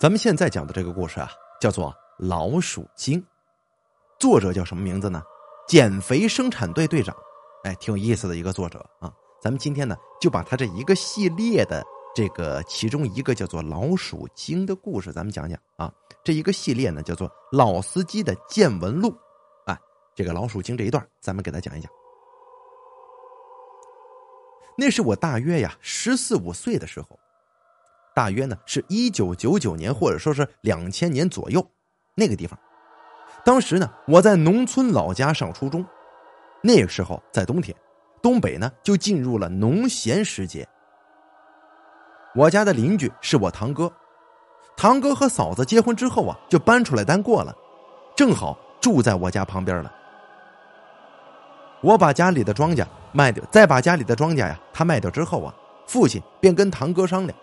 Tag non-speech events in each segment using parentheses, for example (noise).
咱们现在讲的这个故事啊，叫做《老鼠精》，作者叫什么名字呢？减肥生产队队长，哎，挺有意思的一个作者啊。咱们今天呢，就把他这一个系列的这个其中一个叫做《老鼠精》的故事，咱们讲讲啊。这一个系列呢，叫做《老司机的见闻录》，哎，这个老鼠精这一段，咱们给他讲一讲。那是我大约呀十四五岁的时候。大约呢是一九九九年，或者说是两千年左右，那个地方。当时呢，我在农村老家上初中，那个时候在冬天，东北呢就进入了农闲时节。我家的邻居是我堂哥，堂哥和嫂子结婚之后啊，就搬出来单过了，正好住在我家旁边了。我把家里的庄稼卖掉，再把家里的庄稼呀，他卖掉之后啊，父亲便跟堂哥商量。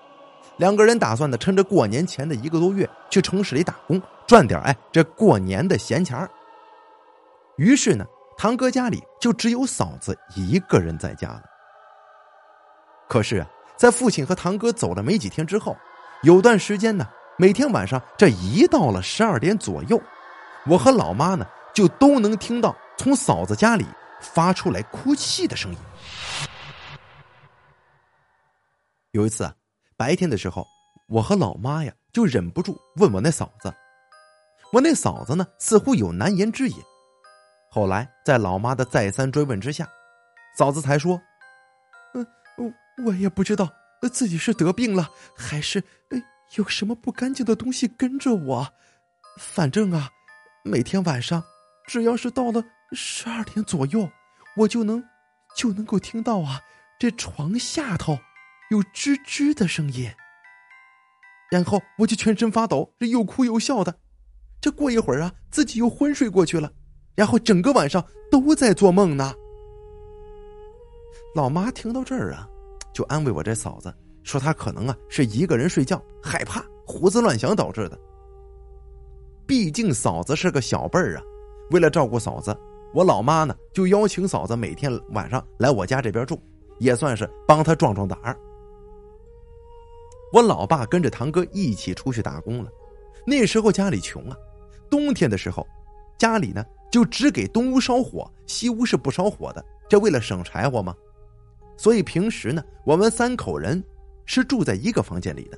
两个人打算呢，趁着过年前的一个多月去城市里打工，赚点哎这过年的闲钱于是呢，堂哥家里就只有嫂子一个人在家了。可是啊，在父亲和堂哥走了没几天之后，有段时间呢，每天晚上这一到了十二点左右，我和老妈呢就都能听到从嫂子家里发出来哭泣的声音。有一次啊。白天的时候，我和老妈呀就忍不住问我那嫂子，我那嫂子呢似乎有难言之隐。后来在老妈的再三追问之下，嫂子才说：“嗯，我我也不知道自己是得病了，还是有什么不干净的东西跟着我。反正啊，每天晚上只要是到了十二点左右，我就能就能够听到啊这床下头。”有吱吱的声音，然后我就全身发抖，这又哭又笑的。这过一会儿啊，自己又昏睡过去了，然后整个晚上都在做梦呢。老妈听到这儿啊，就安慰我这嫂子，说她可能啊是一个人睡觉害怕胡思乱想导致的。毕竟嫂子是个小辈儿啊，为了照顾嫂子，我老妈呢就邀请嫂子每天晚上来我家这边住，也算是帮她壮壮胆儿。我老爸跟着堂哥一起出去打工了，那时候家里穷啊，冬天的时候，家里呢就只给东屋烧火，西屋是不烧火的，这为了省柴火嘛。所以平时呢，我们三口人是住在一个房间里的。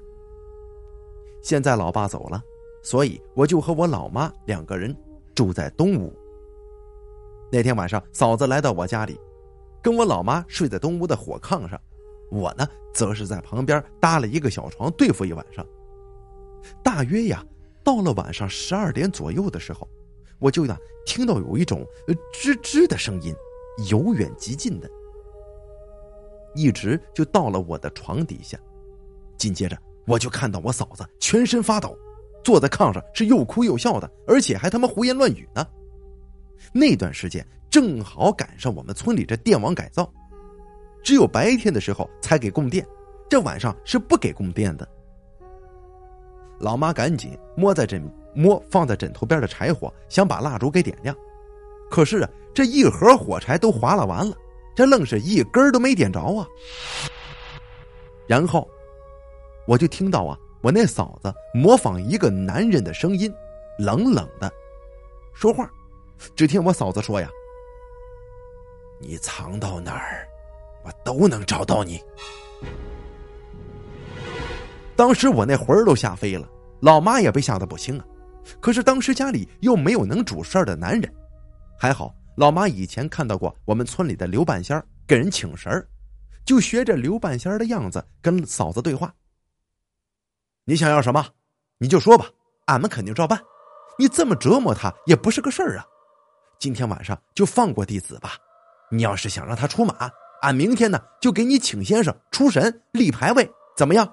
现在老爸走了，所以我就和我老妈两个人住在东屋。那天晚上，嫂子来到我家里，跟我老妈睡在东屋的火炕上。我呢，则是在旁边搭了一个小床对付一晚上。大约呀，到了晚上十二点左右的时候，我就呢听到有一种吱吱的声音，由远及近的，一直就到了我的床底下。紧接着，我就看到我嫂子全身发抖，坐在炕上是又哭又笑的，而且还他妈胡言乱语呢。那段时间正好赶上我们村里这电网改造。只有白天的时候才给供电，这晚上是不给供电的。老妈赶紧摸在枕摸放在枕头边的柴火，想把蜡烛给点亮，可是啊，这一盒火柴都划拉完了，这愣是一根都没点着啊。然后，我就听到啊，我那嫂子模仿一个男人的声音，冷冷的说话。只听我嫂子说呀：“你藏到哪儿？”我都能找到你。当时我那魂儿都吓飞了，老妈也被吓得不轻啊。可是当时家里又没有能主事儿的男人，还好老妈以前看到过我们村里的刘半仙儿给人请神儿，就学着刘半仙儿的样子跟嫂子对话。你想要什么，你就说吧，俺们肯定照办。你这么折磨他也不是个事儿啊。今天晚上就放过弟子吧。你要是想让他出马。俺明天呢，就给你请先生出神立牌位，怎么样？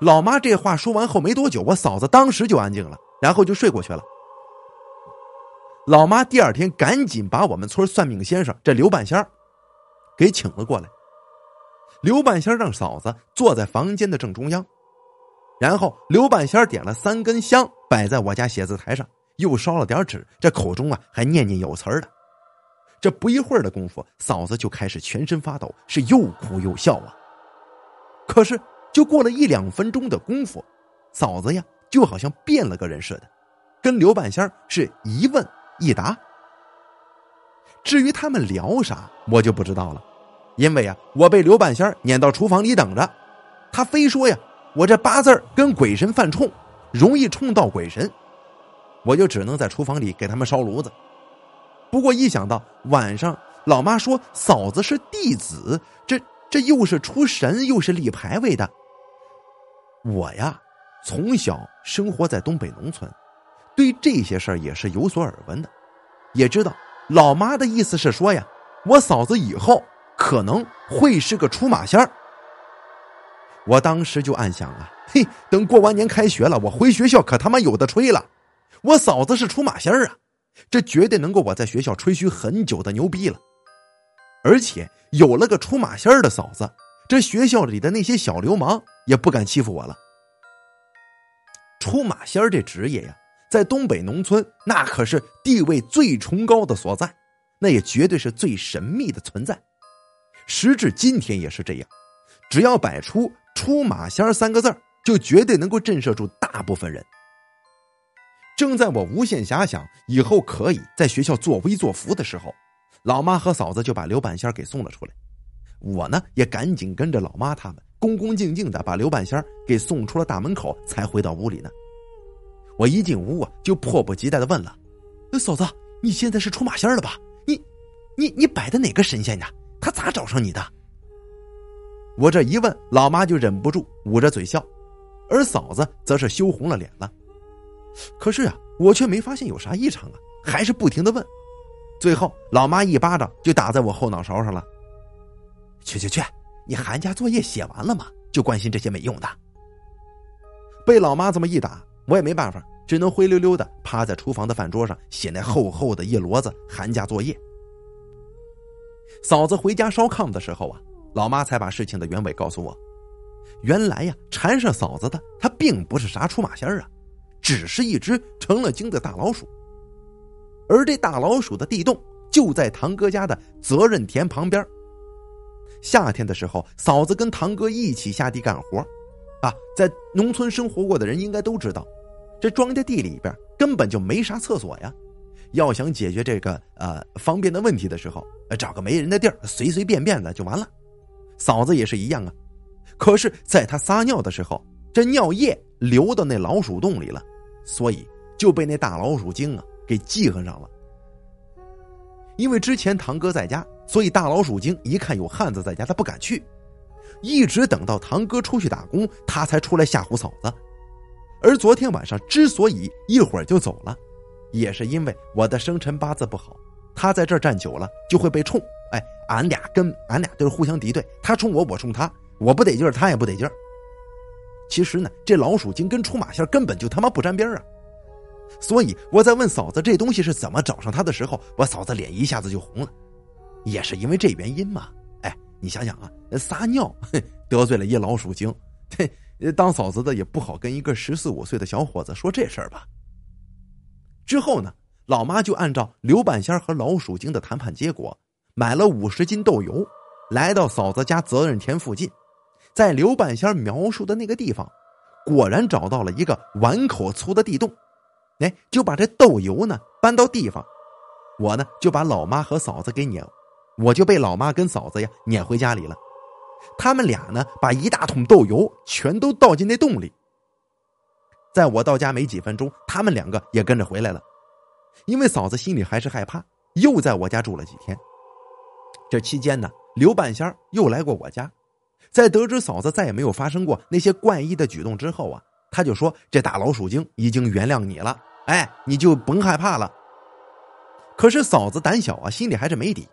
老妈这话说完后没多久，我嫂子当时就安静了，然后就睡过去了。老妈第二天赶紧把我们村算命先生这刘半仙儿给请了过来。刘半仙让嫂子坐在房间的正中央，然后刘半仙点了三根香摆在我家写字台上，又烧了点纸，这口中啊还念念有词的。这不一会儿的功夫，嫂子就开始全身发抖，是又哭又笑啊。可是就过了一两分钟的功夫，嫂子呀就好像变了个人似的，跟刘半仙是一问一答。至于他们聊啥，我就不知道了，因为啊，我被刘半仙撵到厨房里等着，他非说呀，我这八字跟鬼神犯冲，容易冲到鬼神，我就只能在厨房里给他们烧炉子。不过一想到晚上老妈说嫂子是弟子，这这又是出神又是立牌位的，我呀从小生活在东北农村，对这些事儿也是有所耳闻的，也知道。老妈的意思是说呀，我嫂子以后可能会是个出马仙儿。我当时就暗想啊，嘿，等过完年开学了，我回学校可他妈有的吹了。我嫂子是出马仙儿啊，这绝对能够我在学校吹嘘很久的牛逼了。而且有了个出马仙儿的嫂子，这学校里的那些小流氓也不敢欺负我了。出马仙儿这职业呀。在东北农村，那可是地位最崇高的所在，那也绝对是最神秘的存在。时至今天也是这样，只要摆出“出马仙”三个字就绝对能够震慑住大部分人。正在我无限遐想以后可以在学校作威作福的时候，老妈和嫂子就把刘半仙给送了出来。我呢，也赶紧跟着老妈他们，恭恭敬敬的把刘半仙给送出了大门口，才回到屋里呢。我一进屋啊，就迫不及待的问了：“嫂子，你现在是出马仙了吧？你、你、你摆的哪个神仙呀？他咋找上你的？”我这一问，老妈就忍不住捂着嘴笑，而嫂子则是羞红了脸了。可是啊，我却没发现有啥异常啊，还是不停的问。最后，老妈一巴掌就打在我后脑勺上了：“去去去，你寒假作业写完了吗？就关心这些没用的。”被老妈这么一打。我也没办法，只能灰溜溜的趴在厨房的饭桌上写那厚厚的一摞子寒假作业。嫂子回家烧炕的时候啊，老妈才把事情的原委告诉我。原来呀，缠上嫂子的他并不是啥出马仙啊，只是一只成了精的大老鼠。而这大老鼠的地洞就在堂哥家的责任田旁边。夏天的时候，嫂子跟堂哥一起下地干活。啊，在农村生活过的人应该都知道，这庄稼地里边根本就没啥厕所呀。要想解决这个呃方便的问题的时候，找个没人的地儿，随随便便的就完了。嫂子也是一样啊。可是，在他撒尿的时候，这尿液流到那老鼠洞里了，所以就被那大老鼠精啊给记恨上了。因为之前堂哥在家，所以大老鼠精一看有汉子在家，他不敢去。一直等到堂哥出去打工，他才出来吓唬嫂子。而昨天晚上之所以一会儿就走了，也是因为我的生辰八字不好，他在这儿站久了就会被冲。哎，俺俩跟俺俩都是互相敌对，他冲我，我冲他，我不得劲儿，他也不得劲儿。其实呢，这老鼠精跟出马仙根本就他妈不沾边啊！所以我在问嫂子这东西是怎么找上他的时候，我嫂子脸一下子就红了，也是因为这原因嘛。哎你想想啊，撒尿 (laughs) 得罪了一老鼠精，嘿，(laughs) 当嫂子的也不好跟一个十四五岁的小伙子说这事儿吧。之后呢，老妈就按照刘半仙和老鼠精的谈判结果，买了五十斤豆油，来到嫂子家责任田附近，在刘半仙描述的那个地方，果然找到了一个碗口粗的地洞，哎，就把这豆油呢搬到地方，我呢就把老妈和嫂子给撵。我就被老妈跟嫂子呀撵回家里了，他们俩呢把一大桶豆油全都倒进那洞里。在我到家没几分钟，他们两个也跟着回来了，因为嫂子心里还是害怕，又在我家住了几天。这期间呢，刘半仙又来过我家，在得知嫂子再也没有发生过那些怪异的举动之后啊，他就说这大老鼠精已经原谅你了，哎，你就甭害怕了。可是嫂子胆小啊，心里还是没底。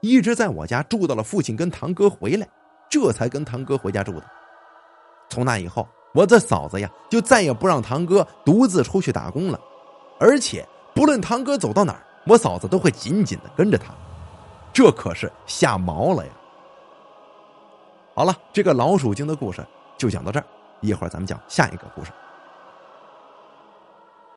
一直在我家住到了父亲跟堂哥回来，这才跟堂哥回家住的。从那以后，我这嫂子呀就再也不让堂哥独自出去打工了，而且不论堂哥走到哪儿，我嫂子都会紧紧的跟着他。这可是吓毛了呀！好了，这个老鼠精的故事就讲到这儿，一会儿咱们讲下一个故事。